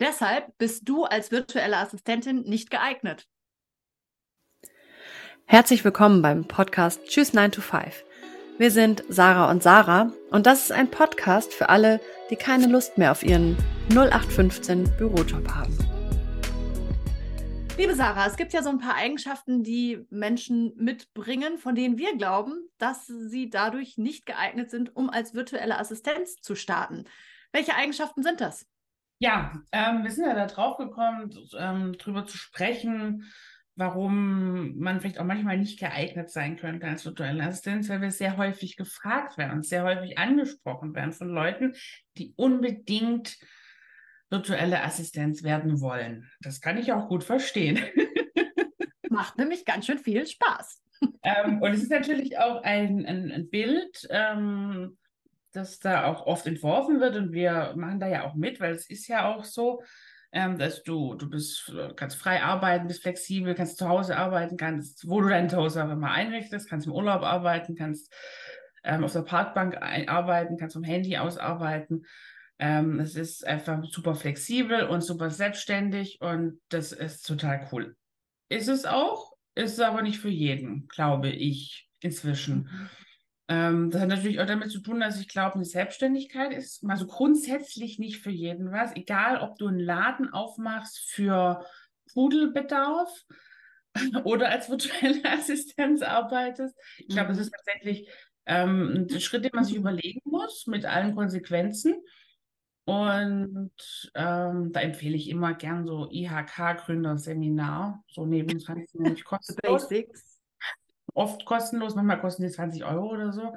Deshalb bist du als virtuelle Assistentin nicht geeignet. Herzlich willkommen beim Podcast Tschüss 9 to 5. Wir sind Sarah und Sarah und das ist ein Podcast für alle, die keine Lust mehr auf ihren 0815 Bürojob haben. Liebe Sarah, es gibt ja so ein paar Eigenschaften, die Menschen mitbringen, von denen wir glauben, dass sie dadurch nicht geeignet sind, um als virtuelle Assistenz zu starten. Welche Eigenschaften sind das? Ja, ähm, wir sind ja da drauf gekommen, ähm, drüber zu sprechen, warum man vielleicht auch manchmal nicht geeignet sein könnte als virtuelle Assistenz, weil wir sehr häufig gefragt werden und sehr häufig angesprochen werden von Leuten, die unbedingt virtuelle Assistenz werden wollen. Das kann ich auch gut verstehen. Macht nämlich ganz schön viel Spaß. ähm, und es ist natürlich auch ein, ein, ein Bild, ähm, das da auch oft entworfen wird und wir machen da ja auch mit, weil es ist ja auch so, ähm, dass du, du bist, kannst frei arbeiten, bist flexibel, kannst zu Hause arbeiten, kannst, wo du dein Zuhause auch immer einrichtest, kannst im Urlaub arbeiten, kannst ähm, auf der Parkbank arbeiten, kannst vom Handy aus arbeiten. Ähm, es ist einfach super flexibel und super selbstständig und das ist total cool. Ist es auch, ist es aber nicht für jeden, glaube ich, inzwischen. Ähm, das hat natürlich auch damit zu tun, dass ich glaube, eine Selbstständigkeit ist mal so grundsätzlich nicht für jeden was. Egal, ob du einen Laden aufmachst für Pudelbedarf oder als virtuelle Assistenz arbeitest. Ich glaube, es mhm. ist tatsächlich ähm, ein Schritt, den man sich überlegen muss, mit allen Konsequenzen. Und ähm, da empfehle ich immer gern so IHK-Gründerseminar, so neben 20 kostenlos. Basics oft kostenlos, manchmal kosten die 20 Euro oder so.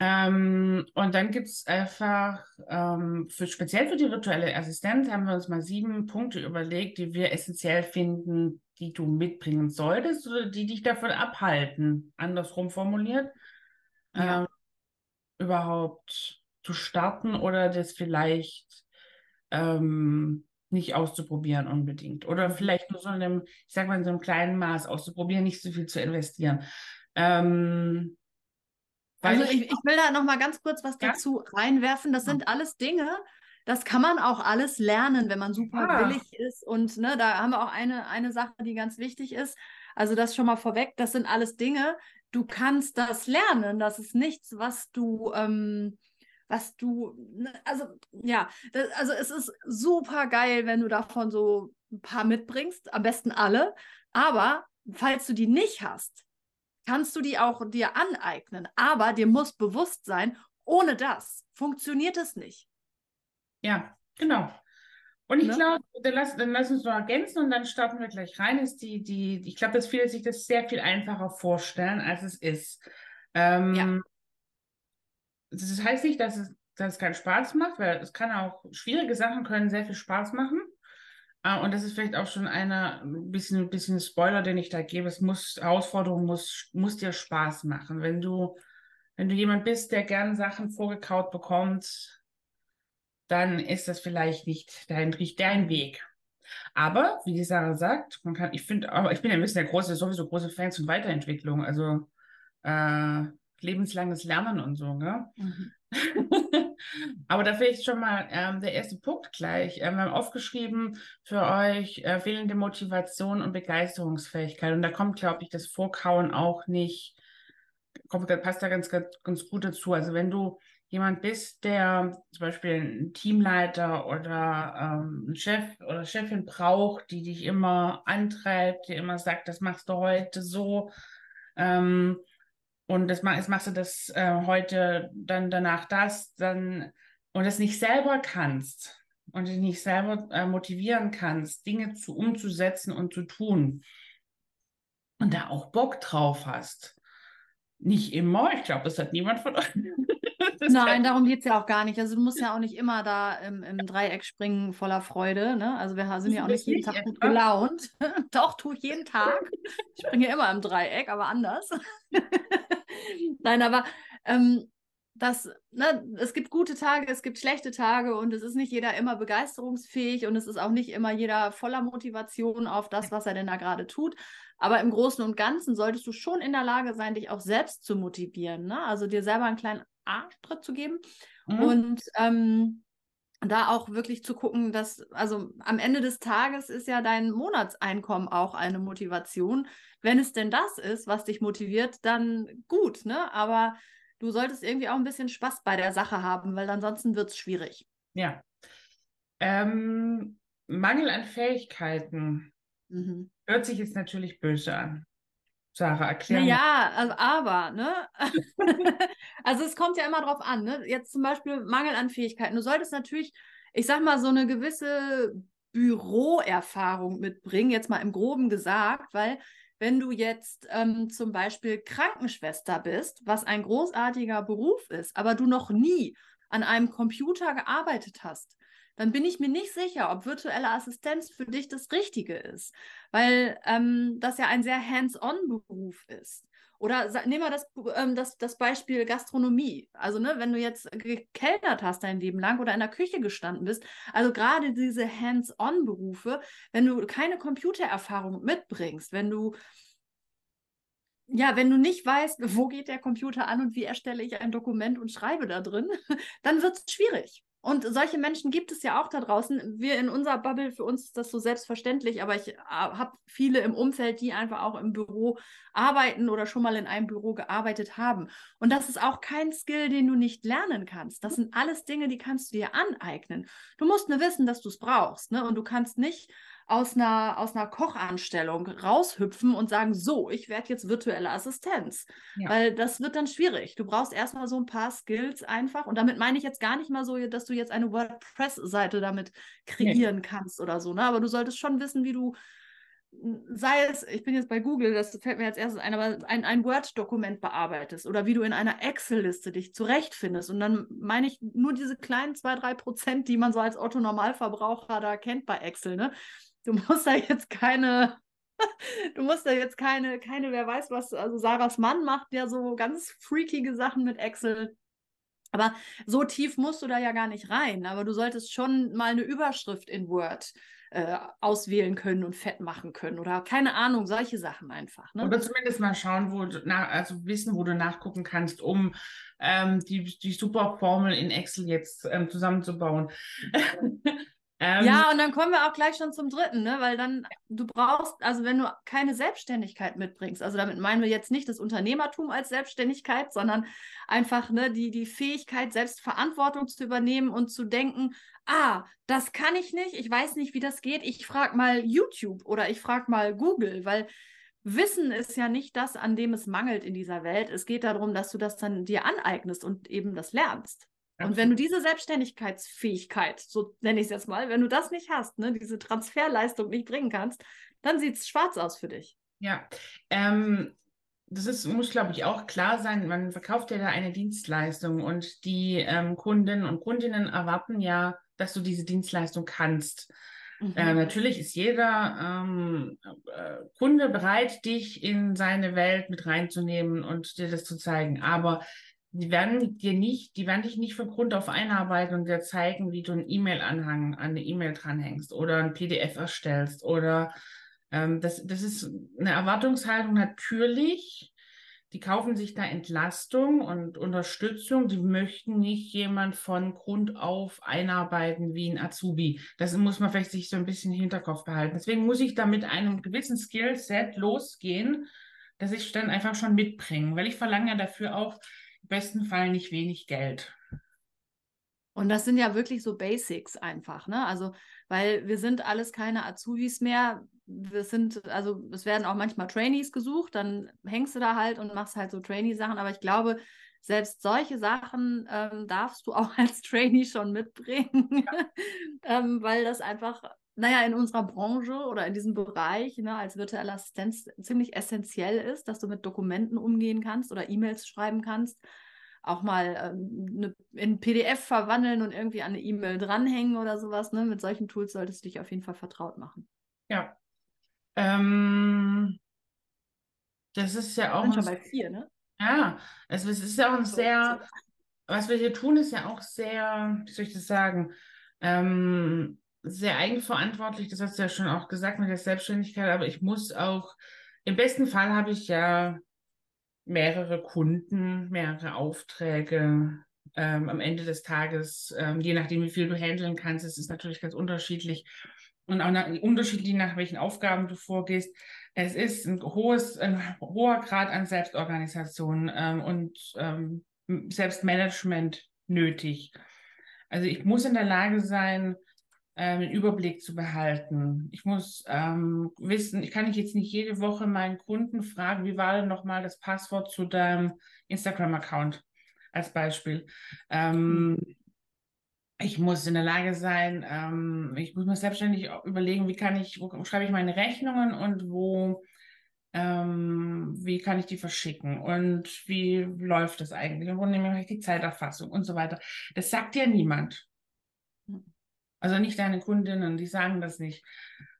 Ähm, und dann gibt es einfach, ähm, für, speziell für die virtuelle Assistenz haben wir uns mal sieben Punkte überlegt, die wir essentiell finden, die du mitbringen solltest oder die dich davon abhalten, andersrum formuliert, ja. ähm, überhaupt zu starten oder das vielleicht ähm, nicht auszuprobieren unbedingt. Oder mhm. vielleicht nur so in einem, ich sag mal, in so einem kleinen Maß auszuprobieren, nicht so viel zu investieren. Ähm, also ich, ich, will da noch mal ganz kurz was ja? dazu reinwerfen. Das sind alles Dinge, das kann man auch alles lernen, wenn man super ja. willig ist. Und ne, da haben wir auch eine, eine Sache, die ganz wichtig ist. Also das schon mal vorweg, das sind alles Dinge, du kannst das lernen. Das ist nichts, was du... Ähm, was du, ne, also ja, das, also es ist super geil, wenn du davon so ein paar mitbringst, am besten alle. Aber falls du die nicht hast, kannst du die auch dir aneignen. Aber dir muss bewusst sein, ohne das funktioniert es nicht. Ja, genau. Und ich ne? glaube, dann lass, dann lass uns noch ergänzen und dann starten wir gleich rein. Ist die, die, ich glaube, dass viele sich das sehr viel einfacher vorstellen, als es ist. Ähm, ja das heißt nicht, dass es, dass es keinen Spaß macht, weil es kann auch, schwierige Sachen können sehr viel Spaß machen. Uh, und das ist vielleicht auch schon ein bisschen, bisschen Spoiler, den ich da gebe. Es muss, Herausforderung muss, muss dir Spaß machen. Wenn du, wenn du jemand bist, der gern Sachen vorgekaut bekommt, dann ist das vielleicht nicht dein, dein Weg. Aber, wie die Sarah sagt, man kann, ich finde, aber ich bin ein bisschen der große, sowieso große Fan von Weiterentwicklung. Also äh, lebenslanges Lernen und so, ne? Mhm. Aber da vielleicht schon mal ähm, der erste Punkt gleich. Ähm, wir haben aufgeschrieben für euch äh, fehlende Motivation und Begeisterungsfähigkeit. Und da kommt, glaube ich, das Vorkauen auch nicht, kommt, passt da ganz, ganz, ganz gut dazu. Also wenn du jemand bist, der zum Beispiel einen Teamleiter oder ähm, einen Chef oder Chefin braucht, die dich immer antreibt, die immer sagt, das machst du heute so, ähm, und das, jetzt machst du das äh, heute, dann danach das, dann und das nicht selber kannst und dich nicht selber äh, motivieren kannst, Dinge zu umzusetzen und zu tun und da auch Bock drauf hast. Nicht immer, ich glaube, das hat niemand von euch. Nein, darum geht es ja auch gar nicht. Also du musst ja auch nicht immer da im, im Dreieck springen voller Freude. Ne? Also wir sind ja auch nicht jeden Tag gut gelaunt. Doch, tue ich jeden Tag. Ich springe immer im Dreieck, aber anders. Nein, aber ähm, das, ne, es gibt gute Tage, es gibt schlechte Tage und es ist nicht jeder immer begeisterungsfähig und es ist auch nicht immer jeder voller Motivation auf das, was er denn da gerade tut. Aber im Großen und Ganzen solltest du schon in der Lage sein, dich auch selbst zu motivieren. Ne? Also dir selber einen kleinen Arschtritt zu geben. Mhm. Und ähm, da auch wirklich zu gucken, dass, also am Ende des Tages ist ja dein Monatseinkommen auch eine Motivation. Wenn es denn das ist, was dich motiviert, dann gut, ne? Aber du solltest irgendwie auch ein bisschen Spaß bei der Sache haben, weil ansonsten wird es schwierig. Ja. Ähm, Mangel an Fähigkeiten mhm. hört sich jetzt natürlich böse an. Sarah, erklären. Ja, also, aber, ne? also es kommt ja immer drauf an, ne? Jetzt zum Beispiel Mangel an Fähigkeiten. Du solltest natürlich, ich sag mal, so eine gewisse Büroerfahrung mitbringen, jetzt mal im Groben gesagt, weil wenn du jetzt ähm, zum Beispiel Krankenschwester bist, was ein großartiger Beruf ist, aber du noch nie an einem Computer gearbeitet hast, dann bin ich mir nicht sicher, ob virtuelle Assistenz für dich das Richtige ist, weil ähm, das ja ein sehr hands-on-Beruf ist. Oder nehmen wir das, ähm, das, das Beispiel Gastronomie. Also, ne, wenn du jetzt gekellnert hast dein Leben lang oder in der Küche gestanden bist, also gerade diese Hands-on-Berufe, wenn du keine Computererfahrung mitbringst, wenn du ja, wenn du nicht weißt, wo geht der Computer an und wie erstelle ich ein Dokument und schreibe da drin, dann wird es schwierig. Und solche Menschen gibt es ja auch da draußen. Wir in unserer Bubble, für uns ist das so selbstverständlich, aber ich äh, habe viele im Umfeld, die einfach auch im Büro arbeiten oder schon mal in einem Büro gearbeitet haben. Und das ist auch kein Skill, den du nicht lernen kannst. Das sind alles Dinge, die kannst du dir aneignen. Du musst nur wissen, dass du es brauchst. Ne? Und du kannst nicht aus einer, aus einer Kochanstellung raushüpfen und sagen, so, ich werde jetzt virtuelle Assistenz. Ja. Weil das wird dann schwierig. Du brauchst erstmal so ein paar Skills einfach. Und damit meine ich jetzt gar nicht mal so, dass du jetzt eine WordPress-Seite damit kreieren nee. kannst oder so. Ne? Aber du solltest schon wissen, wie du sei es, ich bin jetzt bei Google, das fällt mir jetzt erstes ein, aber ein, ein Word-Dokument bearbeitest oder wie du in einer Excel-Liste dich zurechtfindest. Und dann meine ich nur diese kleinen zwei, drei Prozent, die man so als Otto-Normalverbraucher da kennt bei Excel. Ne? Du musst da jetzt keine, du musst da jetzt keine, keine, wer weiß was, also Sarahs Mann macht ja so ganz freakige Sachen mit Excel. Aber so tief musst du da ja gar nicht rein. Aber du solltest schon mal eine Überschrift in Word äh, auswählen können und fett machen können oder keine Ahnung, solche Sachen einfach. Ne? Oder zumindest mal schauen, wo du nach, also wissen, wo du nachgucken kannst, um ähm, die, die super Formel in Excel jetzt ähm, zusammenzubauen. Ähm, ja, und dann kommen wir auch gleich schon zum dritten, ne? weil dann du brauchst, also wenn du keine Selbstständigkeit mitbringst, also damit meinen wir jetzt nicht das Unternehmertum als Selbstständigkeit, sondern einfach ne, die, die Fähigkeit, selbst Verantwortung zu übernehmen und zu denken, ah, das kann ich nicht, ich weiß nicht, wie das geht, ich frage mal YouTube oder ich frage mal Google, weil Wissen ist ja nicht das, an dem es mangelt in dieser Welt. Es geht darum, dass du das dann dir aneignest und eben das lernst. Und wenn du diese Selbstständigkeitsfähigkeit, so nenne ich es jetzt mal, wenn du das nicht hast, ne, diese Transferleistung nicht bringen kannst, dann sieht es schwarz aus für dich. Ja, ähm, das ist, muss, glaube ich, auch klar sein. Man verkauft ja da eine Dienstleistung und die ähm, Kunden und Kundinnen erwarten ja, dass du diese Dienstleistung kannst. Mhm. Äh, natürlich ist jeder ähm, äh, Kunde bereit, dich in seine Welt mit reinzunehmen und dir das zu zeigen. Aber die werden dir nicht, die werden dich nicht von Grund auf einarbeiten und dir zeigen, wie du einen E-Mail-Anhang an eine E-Mail dranhängst oder ein PDF erstellst oder ähm, das, das ist eine Erwartungshaltung natürlich. Die kaufen sich da Entlastung und Unterstützung. Die möchten nicht jemand von Grund auf einarbeiten wie ein Azubi. Das muss man vielleicht sich so ein bisschen im Hinterkopf behalten. Deswegen muss ich da mit einem gewissen Skillset losgehen, dass ich dann einfach schon mitbringe, weil ich verlange ja dafür auch im besten Fall nicht wenig Geld. Und das sind ja wirklich so Basics einfach, ne? Also, weil wir sind alles keine Azubis mehr. Wir sind, also es werden auch manchmal Trainees gesucht, dann hängst du da halt und machst halt so Trainee-Sachen. Aber ich glaube, selbst solche Sachen ähm, darfst du auch als Trainee schon mitbringen, ja. ähm, weil das einfach, naja, in unserer Branche oder in diesem Bereich ne, als virtuelle Assistenz ziemlich essentiell ist, dass du mit Dokumenten umgehen kannst oder E-Mails schreiben kannst auch mal ähm, ne, in PDF verwandeln und irgendwie an eine E-Mail dranhängen oder sowas. Ne? Mit solchen Tools solltest du dich auf jeden Fall vertraut machen. Ja. Ähm, das ist ja auch. schon bei vier, ne? Ja, also es ist ja auch ein sehr, was wir hier tun, ist ja auch sehr, wie soll ich das sagen, ähm, sehr eigenverantwortlich. Das hast du ja schon auch gesagt mit der Selbstständigkeit, aber ich muss auch, im besten Fall habe ich ja mehrere Kunden, mehrere Aufträge, ähm, am Ende des Tages, ähm, je nachdem, wie viel du handeln kannst, es ist natürlich ganz unterschiedlich und auch nach, unterschiedlich nach welchen Aufgaben du vorgehst. Es ist ein hohes, ein hoher Grad an Selbstorganisation ähm, und ähm, Selbstmanagement nötig. Also ich muss in der Lage sein, ähm, einen Überblick zu behalten. Ich muss ähm, wissen, ich kann nicht jetzt nicht jede Woche meinen Kunden fragen, wie war denn nochmal das Passwort zu deinem Instagram-Account als Beispiel. Ähm, mhm. Ich muss in der Lage sein, ähm, ich muss mir selbstständig überlegen, wie kann ich, wo schreibe ich meine Rechnungen und wo, ähm, wie kann ich die verschicken und wie läuft das eigentlich und wo nehme ich die Zeiterfassung und so weiter. Das sagt ja niemand. Also nicht deine Kundinnen, die sagen das nicht.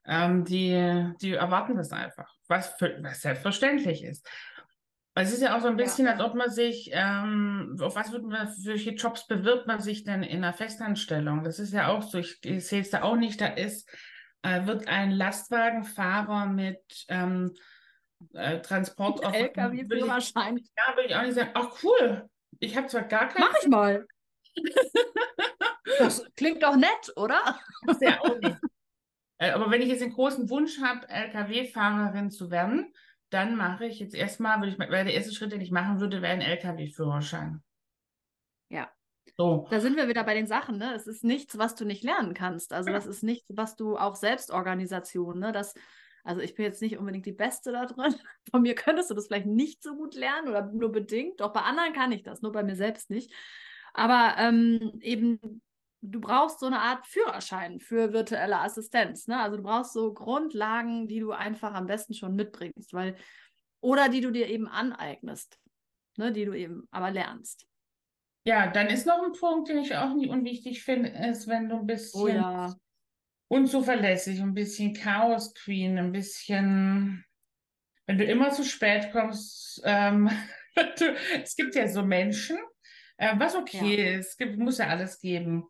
Ähm, die, die erwarten das einfach, was, für, was selbstverständlich ist. Es ist ja auch so ein bisschen, ja. als ob man sich, ähm, auf was wird man, für welche Jobs bewirbt man sich denn in einer Festanstellung? Das ist ja auch so, ich, ich sehe es da auch nicht, da ist, äh, wird ein Lastwagenfahrer mit ähm, äh, Transport auf LKW-Führerschein. Ja, würde ich auch nicht sagen, ach cool, ich habe zwar gar keinen. Mach ich mal. das klingt doch nett, oder? Ja. Äh, aber wenn ich jetzt den großen Wunsch habe, LKW-Fahrerin zu werden, dann mache ich jetzt erstmal, würde ich, weil der erste Schritt, den ich machen würde, wäre ein LKW-Führerschein. Ja. So. Da sind wir wieder bei den Sachen, ne? Es ist nichts, was du nicht lernen kannst. Also, das ist nichts, was du auch Selbstorganisation, ne? Das, also ich bin jetzt nicht unbedingt die Beste da drin. Von mir könntest du das vielleicht nicht so gut lernen oder nur bedingt. Doch bei anderen kann ich das, nur bei mir selbst nicht. Aber ähm, eben du brauchst so eine Art Führerschein für virtuelle Assistenz. Ne? Also du brauchst so Grundlagen, die du einfach am besten schon mitbringst, weil oder die du dir eben aneignest, ne? die du eben aber lernst. Ja, dann ist noch ein Punkt, den ich auch nicht unwichtig finde, ist, wenn du ein bisschen oh, ja. unzuverlässig, ein bisschen Chaos Queen, ein bisschen, wenn du immer zu spät kommst, ähm, es gibt ja so Menschen, äh, was okay ja. ist, es gibt, muss ja alles geben.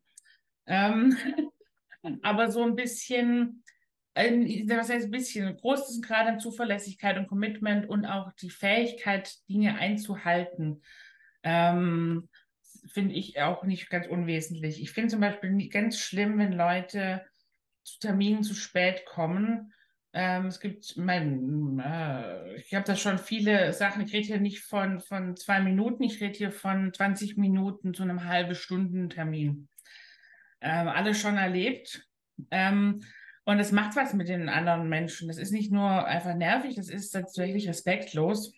Ähm, aber so ein bisschen, äh, was heißt ein bisschen, großes Grad an Zuverlässigkeit und Commitment und auch die Fähigkeit, Dinge einzuhalten, ähm, finde ich auch nicht ganz unwesentlich. Ich finde zum Beispiel ganz schlimm, wenn Leute zu Terminen zu spät kommen. Ähm, es gibt, mein, äh, ich habe da schon viele Sachen. Ich rede hier nicht von, von zwei Minuten, ich rede hier von 20 Minuten zu einem halben Stunden Termin ähm, alles schon erlebt. Ähm, und es macht was mit den anderen Menschen. Das ist nicht nur einfach nervig, das ist tatsächlich respektlos.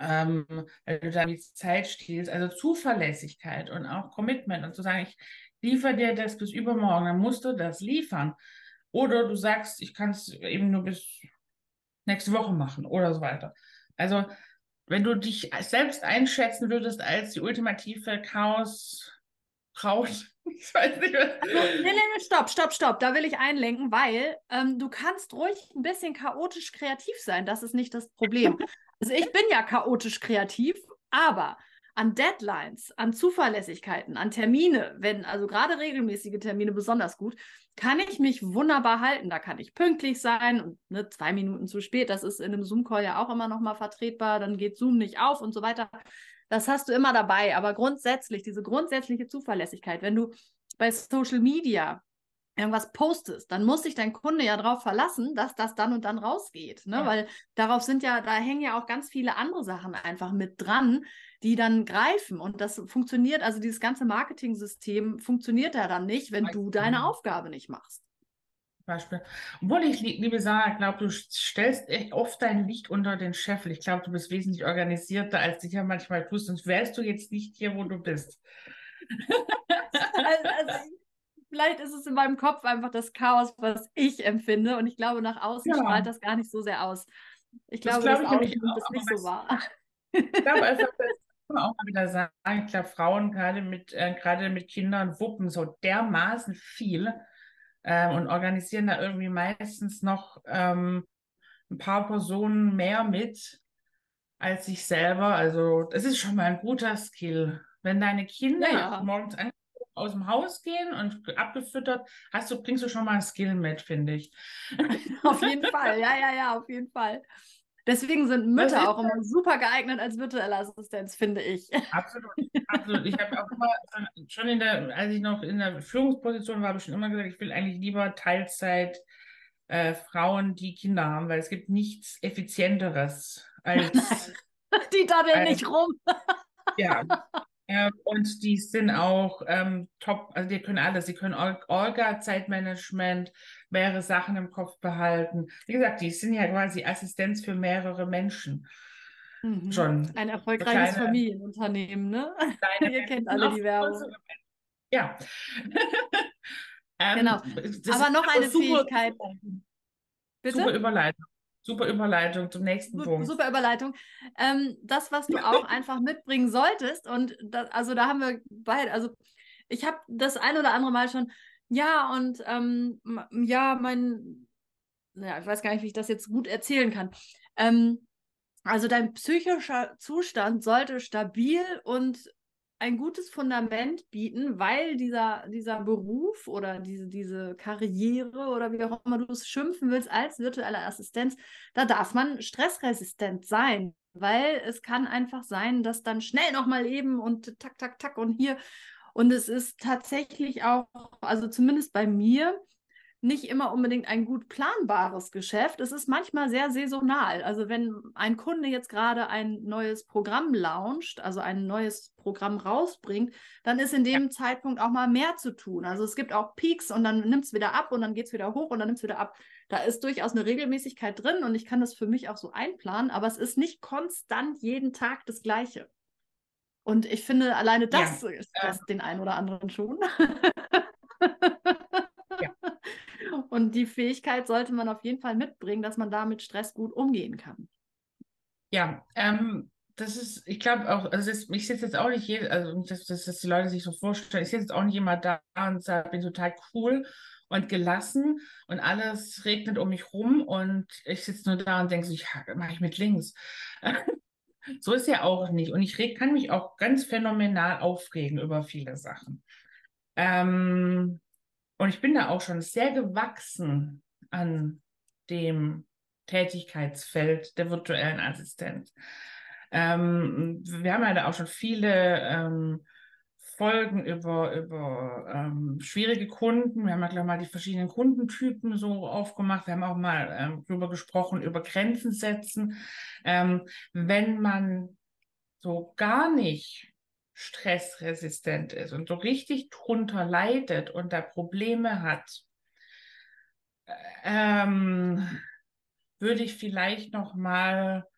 Ähm, weil du da die Zeit stiehlst. Also Zuverlässigkeit und auch Commitment und zu sagen, ich liefere dir das bis übermorgen, dann musst du das liefern. Oder du sagst, ich kann es eben nur bis nächste Woche machen oder so weiter. Also wenn du dich selbst einschätzen würdest als die ultimative Chaos Braut. Ich weiß nicht, was. Also, nee, nee, stopp, stopp, stopp. Da will ich einlenken, weil ähm, du kannst ruhig ein bisschen chaotisch kreativ sein. Das ist nicht das Problem. Also ich bin ja chaotisch kreativ, aber an Deadlines, an Zuverlässigkeiten, an Termine, wenn also gerade regelmäßige Termine besonders gut, kann ich mich wunderbar halten. Da kann ich pünktlich sein und ne, zwei Minuten zu spät. Das ist in einem Zoom-Call ja auch immer noch mal vertretbar. Dann geht Zoom nicht auf und so weiter. Das hast du immer dabei. Aber grundsätzlich, diese grundsätzliche Zuverlässigkeit, wenn du bei Social Media irgendwas postest, dann muss sich dein Kunde ja darauf verlassen, dass das dann und dann rausgeht. Ne? Ja. Weil darauf sind ja, da hängen ja auch ganz viele andere Sachen einfach mit dran, die dann greifen. Und das funktioniert, also dieses ganze Marketing-System funktioniert ja dann nicht, wenn du deine Aufgabe nicht machst. Beispiel. Obwohl ich, liebe Sarah, glaube, du stellst echt oft dein Licht unter den Scheffel. Ich glaube, du bist wesentlich organisierter, als dich ja manchmal tust, sonst wärst du jetzt nicht hier, wo du bist. also, also, vielleicht ist es in meinem Kopf einfach das Chaos, was ich empfinde. Und ich glaube, nach außen ja. strahlt das gar nicht so sehr aus. Ich glaube, das, glaub ich das, das nicht so wahr. Ich glaube einfach, das kann man auch mal wieder sagen. Ich glaube, Frauen gerade mit, äh, gerade mit Kindern wuppen so dermaßen viel ähm, und organisieren da irgendwie meistens noch ähm, ein paar Personen mehr mit als ich selber. Also das ist schon mal ein guter Skill. Wenn deine Kinder ja. morgens aus dem Haus gehen und abgefüttert, hast du, bringst du schon mal ein Skill mit, finde ich. auf jeden Fall, ja, ja, ja, auf jeden Fall. Deswegen sind Mütter auch immer super geeignet als virtuelle Assistenz, finde ich. Absolut, absolut. Ich habe auch immer schon in der, als ich noch in der Führungsposition war, habe ich schon immer gesagt, ich will eigentlich lieber Teilzeit äh, Frauen, die Kinder haben, weil es gibt nichts effizienteres als die daddeln nicht rum. ja. Äh, und die sind auch ähm, top, also die können alles. Sie können Olga, Zeitmanagement, mehrere Sachen im Kopf behalten. Wie gesagt, die sind ja quasi Assistenz für mehrere Menschen. Mhm. Schon. Ein erfolgreiches kleine, Familienunternehmen, ne? Ihr kennt alle die Werbung. Ja. ähm, genau. Aber noch eine Fähigkeit. Bitte? Super Überleitung. Super Überleitung zum nächsten Punkt. Super Überleitung. Ähm, das, was du auch einfach mitbringen solltest, und das, also da haben wir beide, also ich habe das ein oder andere Mal schon, ja, und ähm, ja, mein, naja, ich weiß gar nicht, wie ich das jetzt gut erzählen kann. Ähm, also dein psychischer Zustand sollte stabil und ein gutes Fundament bieten, weil dieser, dieser Beruf oder diese, diese Karriere oder wie auch immer du es schimpfen willst als virtuelle Assistenz, da darf man stressresistent sein, weil es kann einfach sein, dass dann schnell nochmal eben und tak, tak, tak und hier. Und es ist tatsächlich auch, also zumindest bei mir, nicht immer unbedingt ein gut planbares Geschäft. Es ist manchmal sehr saisonal. Also wenn ein Kunde jetzt gerade ein neues Programm launcht, also ein neues Programm rausbringt, dann ist in dem ja. Zeitpunkt auch mal mehr zu tun. Also es gibt auch Peaks und dann nimmt es wieder ab und dann geht es wieder hoch und dann nimmt es wieder ab. Da ist durchaus eine Regelmäßigkeit drin und ich kann das für mich auch so einplanen, aber es ist nicht konstant jeden Tag das Gleiche. Und ich finde, alleine das ja. ist das den einen oder anderen schon. Und die Fähigkeit sollte man auf jeden Fall mitbringen, dass man da mit Stress gut umgehen kann. Ja, ähm, das ist, ich glaube auch, also das, ich sitze jetzt auch nicht jede, also dass, dass, dass die Leute sich so vorstellen, ich sitze jetzt auch nicht immer da und sage, bin total cool und gelassen und alles regnet um mich rum und ich sitze nur da und denke so, ich mache ich mit links. so ist ja auch nicht. Und ich kann mich auch ganz phänomenal aufregen über viele Sachen. Ähm, und ich bin da auch schon sehr gewachsen an dem Tätigkeitsfeld der virtuellen Assistenz. Ähm, wir haben ja da auch schon viele ähm, Folgen über, über ähm, schwierige Kunden. Wir haben ja gleich mal die verschiedenen Kundentypen so aufgemacht. Wir haben auch mal ähm, darüber gesprochen, über Grenzen setzen. Ähm, wenn man so gar nicht stressresistent ist und so richtig drunter leidet und da Probleme hat, ähm, würde ich vielleicht noch mal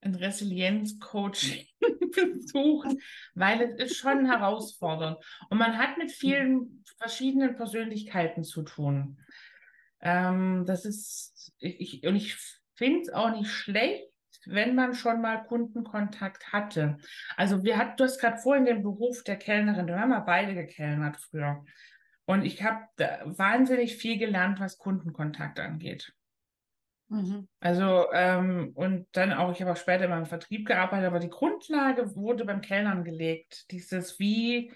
ein Resilienzcoaching besuchen, weil es ist schon herausfordernd und man hat mit vielen verschiedenen Persönlichkeiten zu tun. Ähm, das ist ich, und ich finde es auch nicht schlecht, wenn man schon mal Kundenkontakt hatte. Also wir hatten, du hast gerade vorhin den Beruf der Kellnerin, wir haben ja beide gekellnert früher. Und ich habe wahnsinnig viel gelernt, was Kundenkontakt angeht. Mhm. Also, ähm, und dann auch, ich habe auch später im Vertrieb gearbeitet, aber die Grundlage wurde beim Kellnern gelegt. Dieses, wie,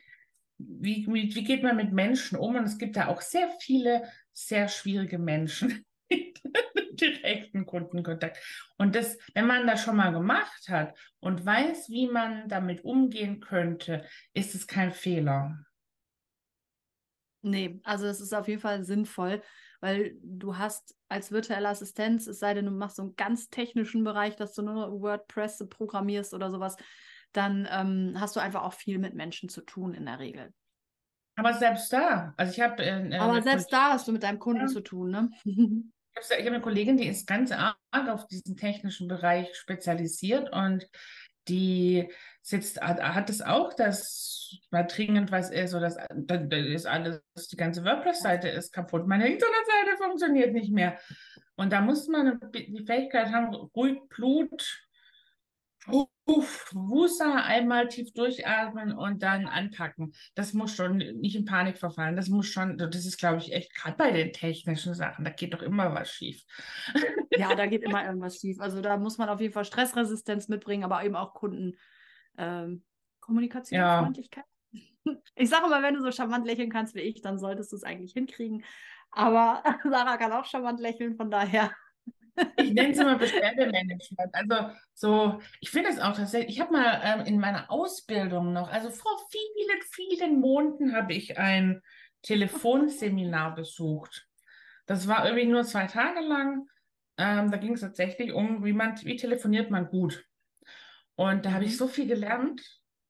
wie, wie, wie geht man mit Menschen um? Und es gibt da auch sehr viele sehr schwierige Menschen. direkten Kundenkontakt. Und das, wenn man das schon mal gemacht hat und weiß, wie man damit umgehen könnte, ist es kein Fehler. Nee, also es ist auf jeden Fall sinnvoll, weil du hast als virtuelle Assistenz, es sei denn, du machst so einen ganz technischen Bereich, dass du nur WordPress programmierst oder sowas, dann ähm, hast du einfach auch viel mit Menschen zu tun in der Regel. Aber selbst da, also ich habe. Äh, Aber selbst da hast du mit deinem Kunden ja. zu tun, ne? Ich habe eine Kollegin, die ist ganz arg auf diesen technischen Bereich spezialisiert und die sitzt, hat, hat es auch, dass mal dringend was ist oder das ist alles, die ganze WordPress-Seite ist kaputt, meine Internetseite funktioniert nicht mehr. Und da muss man die Fähigkeit haben, ruhig Blut Uff, Wusa einmal tief durchatmen und dann anpacken. Das muss schon nicht in Panik verfallen. Das muss schon, das ist, glaube ich, echt, gerade bei den technischen Sachen, da geht doch immer was schief. Ja, da geht immer irgendwas schief. Also da muss man auf jeden Fall Stressresistenz mitbringen, aber eben auch Kunden ähm, Kommunikationsfreundlichkeit. Ja. Ich sage mal, wenn du so charmant lächeln kannst wie ich, dann solltest du es eigentlich hinkriegen. Aber Sarah kann auch charmant lächeln, von daher. Ich nenne es immer Beschwerdemanagement. Also so, ich finde es auch tatsächlich, ich habe mal ähm, in meiner Ausbildung noch, also vor vielen, vielen Monaten habe ich ein Telefonseminar besucht. Das war irgendwie nur zwei Tage lang. Ähm, da ging es tatsächlich um, wie man, wie telefoniert man gut. Und da habe ich mhm. so viel gelernt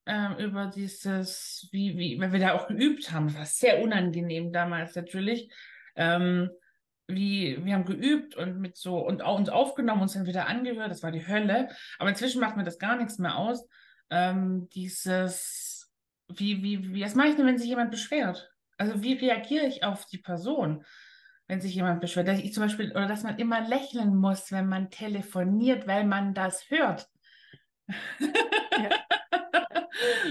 ähm, über dieses, wie, wie, weil wir da auch geübt haben. Das war sehr unangenehm damals natürlich. Ähm, wie, wir haben geübt und mit so und auch uns aufgenommen, uns dann wieder angehört. Das war die Hölle. Aber inzwischen macht mir das gar nichts mehr aus. Ähm, dieses, wie, wie, wie, was mache ich denn, wenn sich jemand beschwert? Also wie reagiere ich auf die Person, wenn sich jemand beschwert? Dass ich zum Beispiel, oder dass man immer lächeln muss, wenn man telefoniert, weil man das hört. Ja.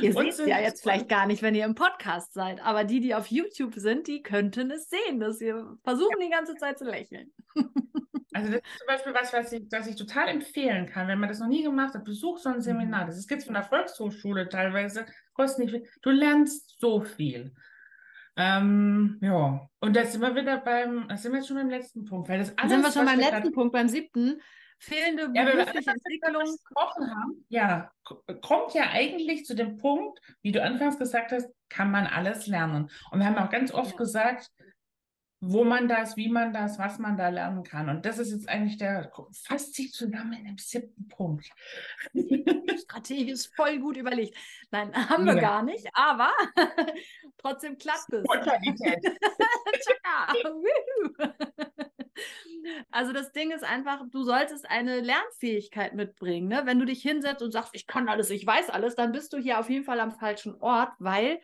Ihr seht es ja jetzt vielleicht gar nicht, wenn ihr im Podcast seid, aber die, die auf YouTube sind, die könnten es sehen, dass wir versuchen, die ganze Zeit zu lächeln. Also das ist zum Beispiel was, was ich, was ich total empfehlen kann, wenn man das noch nie gemacht hat, besuch so ein Seminar. Mhm. Das gibt es von der Volkshochschule teilweise, kostet nicht viel. Du lernst so viel. Ähm, ja, und da sind wir wieder beim, da sind wir jetzt schon beim letzten Punkt, weil das alles, sind wir schon beim letzten Punkt, beim siebten fehlende ja, berufliche Entwicklung. Haben, ja, kommt ja eigentlich zu dem Punkt, wie du anfangs gesagt hast, kann man alles lernen. Und wir haben auch ganz oft ja. gesagt, wo man das, wie man das, was man da lernen kann. Und das ist jetzt eigentlich der, fasst sich zusammen in dem siebten Punkt. Strategie ist voll gut überlegt. Nein, haben ja. wir gar nicht, aber trotzdem klappt es. Also das Ding ist einfach, du solltest eine Lernfähigkeit mitbringen. Ne? Wenn du dich hinsetzt und sagst, ich kann alles, ich weiß alles, dann bist du hier auf jeden Fall am falschen Ort, weil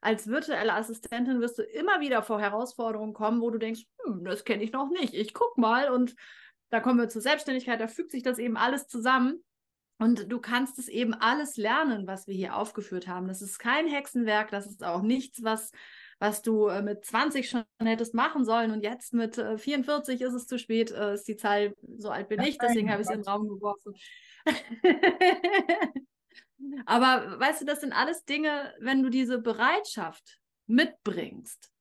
als virtuelle Assistentin wirst du immer wieder vor Herausforderungen kommen, wo du denkst, hm, das kenne ich noch nicht. Ich guck mal und da kommen wir zur Selbstständigkeit, da fügt sich das eben alles zusammen. Und du kannst es eben alles lernen, was wir hier aufgeführt haben. Das ist kein Hexenwerk, das ist auch nichts, was was du äh, mit 20 schon hättest machen sollen und jetzt mit äh, 44 ist es zu spät, äh, ist die Zahl, so alt bin ich, deswegen habe ich es in den Raum geworfen. Aber weißt du, das sind alles Dinge, wenn du diese Bereitschaft mitbringst,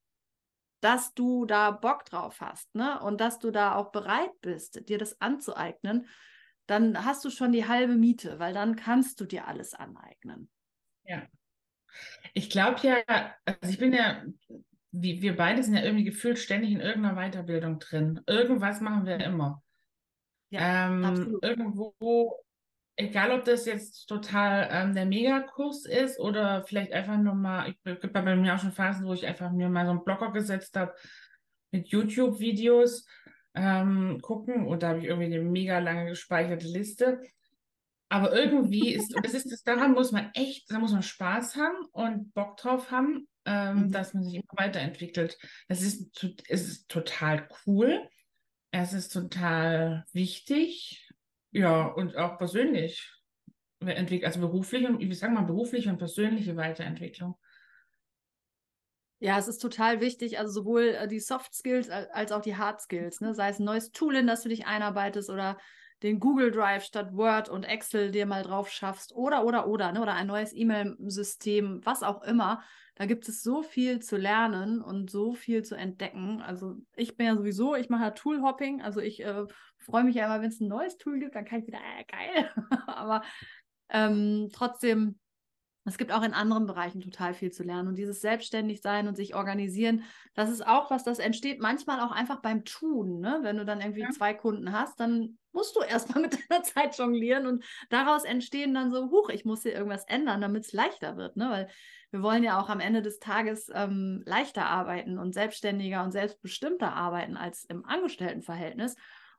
dass du da Bock drauf hast, ne? Und dass du da auch bereit bist, dir das anzueignen, dann hast du schon die halbe Miete, weil dann kannst du dir alles aneignen. Ja. Ich glaube ja, also ich bin ja, wie, wir beide sind ja irgendwie gefühlt ständig in irgendeiner Weiterbildung drin. Irgendwas machen wir immer. Ja, ähm, irgendwo, egal ob das jetzt total ähm, der Megakurs ist oder vielleicht einfach nur mal, ich gibt bei mir auch schon Phasen, wo ich einfach mir mal so einen Blocker gesetzt habe mit YouTube-Videos ähm, gucken und da habe ich irgendwie eine mega lange gespeicherte Liste. Aber irgendwie ist, das ist das, daran muss man echt, da muss man Spaß haben und Bock drauf haben, ähm, mhm. dass man sich immer weiterentwickelt. Das ist, es ist total cool. Es ist total wichtig. Ja, und auch persönlich also beruflich und, wie sagen wir, berufliche und persönliche Weiterentwicklung. Ja, es ist total wichtig, also sowohl äh, die Soft Skills als auch die Hard Skills, ne? sei es ein neues Tool, in das du dich einarbeitest oder den Google Drive statt Word und Excel dir mal drauf schaffst oder, oder, oder, ne? oder ein neues E-Mail-System, was auch immer. Da gibt es so viel zu lernen und so viel zu entdecken. Also ich bin ja sowieso, ich mache ja Tool-Hopping. Also ich äh, freue mich ja immer, wenn es ein neues Tool gibt, dann kann ich wieder, äh, geil. Aber ähm, trotzdem es gibt auch in anderen Bereichen total viel zu lernen. Und dieses Selbstständigsein und sich organisieren, das ist auch was, das entsteht manchmal auch einfach beim Tun. Ne? Wenn du dann irgendwie ja. zwei Kunden hast, dann musst du erstmal mit deiner Zeit jonglieren und daraus entstehen dann so, huch, ich muss hier irgendwas ändern, damit es leichter wird. Ne? Weil wir wollen ja auch am Ende des Tages ähm, leichter arbeiten und selbstständiger und selbstbestimmter arbeiten als im Angestelltenverhältnis.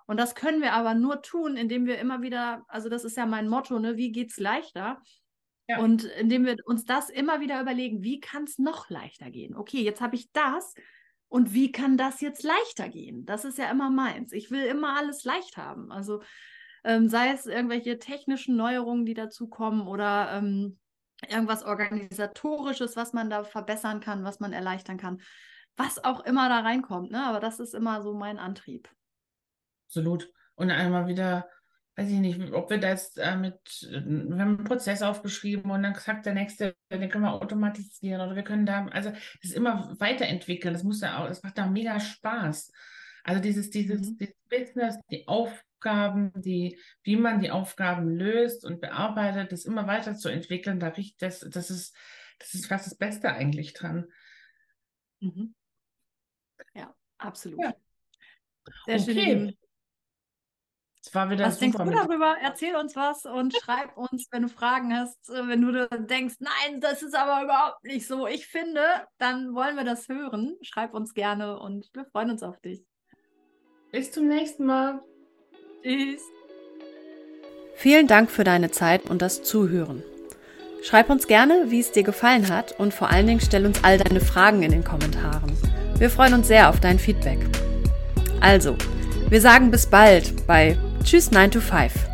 Und das können wir aber nur tun, indem wir immer wieder, also das ist ja mein Motto, ne, wie es leichter? Ja. Und indem wir uns das immer wieder überlegen, wie kann es noch leichter gehen? Okay, jetzt habe ich das und wie kann das jetzt leichter gehen? Das ist ja immer meins. Ich will immer alles leicht haben. Also ähm, sei es irgendwelche technischen Neuerungen, die dazukommen oder ähm, irgendwas organisatorisches, was man da verbessern kann, was man erleichtern kann, was auch immer da reinkommt. Ne? Aber das ist immer so mein Antrieb. Absolut. Und einmal wieder weiß ich nicht, ob wir das äh, mit, wir haben einen Prozess aufgeschrieben und dann sagt der nächste, den können wir automatisieren oder wir können da, also das ist immer weiterentwickeln, das muss ja auch, das macht da mega Spaß. Also dieses, dieses, mhm. dieses Business, die Aufgaben, die, wie man die Aufgaben löst und bearbeitet, das immer weiter zu entwickeln, da riecht das, das ist, das ist fast das Beste eigentlich dran. Mhm. Ja, absolut. Ja. Sehr okay. schön. Es war wieder was denkst du darüber? Erzähl uns was und schreib uns, wenn du Fragen hast. Äh, wenn du denkst, nein, das ist aber überhaupt nicht so, ich finde, dann wollen wir das hören. Schreib uns gerne und wir freuen uns auf dich. Bis zum nächsten Mal. Tschüss. Vielen Dank für deine Zeit und das Zuhören. Schreib uns gerne, wie es dir gefallen hat und vor allen Dingen stell uns all deine Fragen in den Kommentaren. Wir freuen uns sehr auf dein Feedback. Also, wir sagen bis bald bei Tschüss 9 to 5.